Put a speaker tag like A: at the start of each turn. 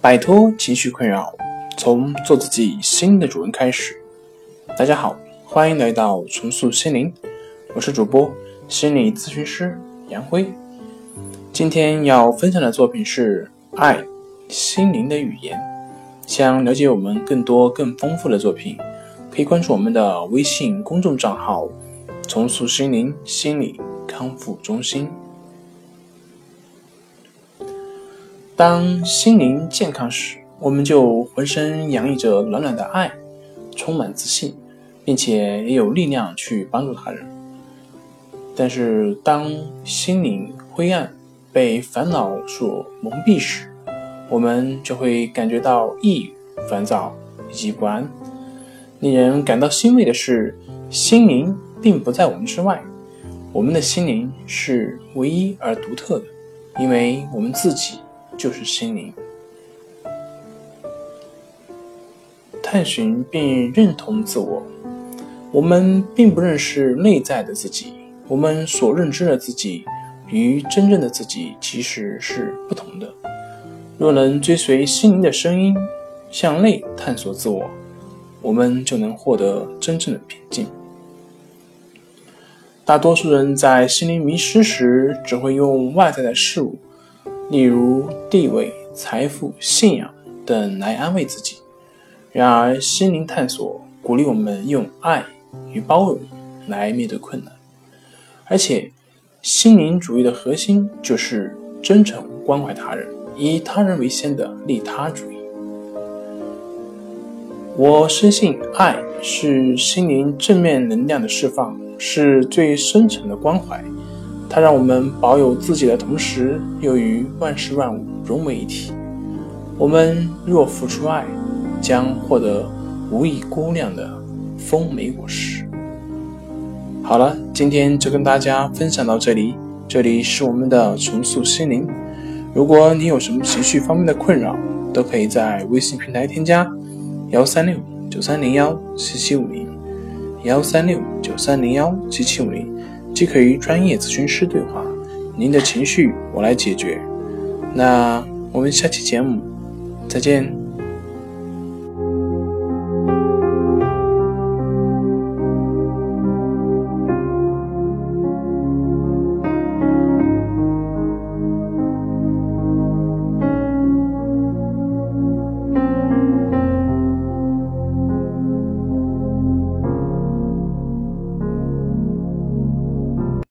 A: 摆脱情绪困扰，从做自己心的主人开始。大家好，欢迎来到重塑心灵，我是主播心理咨询师杨辉。今天要分享的作品是《爱心灵的语言》。想了解我们更多更丰富的作品，可以关注我们的微信公众账号“重塑心灵心理康复中心”。当心灵健康时，我们就浑身洋溢着暖暖的爱，充满自信，并且也有力量去帮助他人。但是，当心灵灰暗，被烦恼所蒙蔽时，我们就会感觉到抑郁、烦躁以及不安。令人感到欣慰的是，心灵并不在我们之外，我们的心灵是唯一而独特的，因为我们自己。就是心灵，探寻并认同自我。我们并不认识内在的自己，我们所认知的自己与真正的自己其实是不同的。若能追随心灵的声音，向内探索自我，我们就能获得真正的平静。大多数人在心灵迷失时，只会用外在的事物。例如地位、财富、信仰等来安慰自己。然而，心灵探索鼓励我们用爱与包容来面对困难，而且，心灵主义的核心就是真诚关怀他人、以他人为先的利他主义。我深信，爱是心灵正面能量的释放，是最深沉的关怀。它让我们保有自己的同时，又与万事万物融为一体。我们若付出爱，将获得无以估量的丰美果实。好了，今天就跟大家分享到这里。这里是我们的重塑心灵。如果你有什么情绪方面的困扰，都可以在微信平台添加幺三六九三零幺七七五零幺三六九三零幺七七五零。即可与专业咨询师对话，您的情绪我来解决。那我们下期节目再见。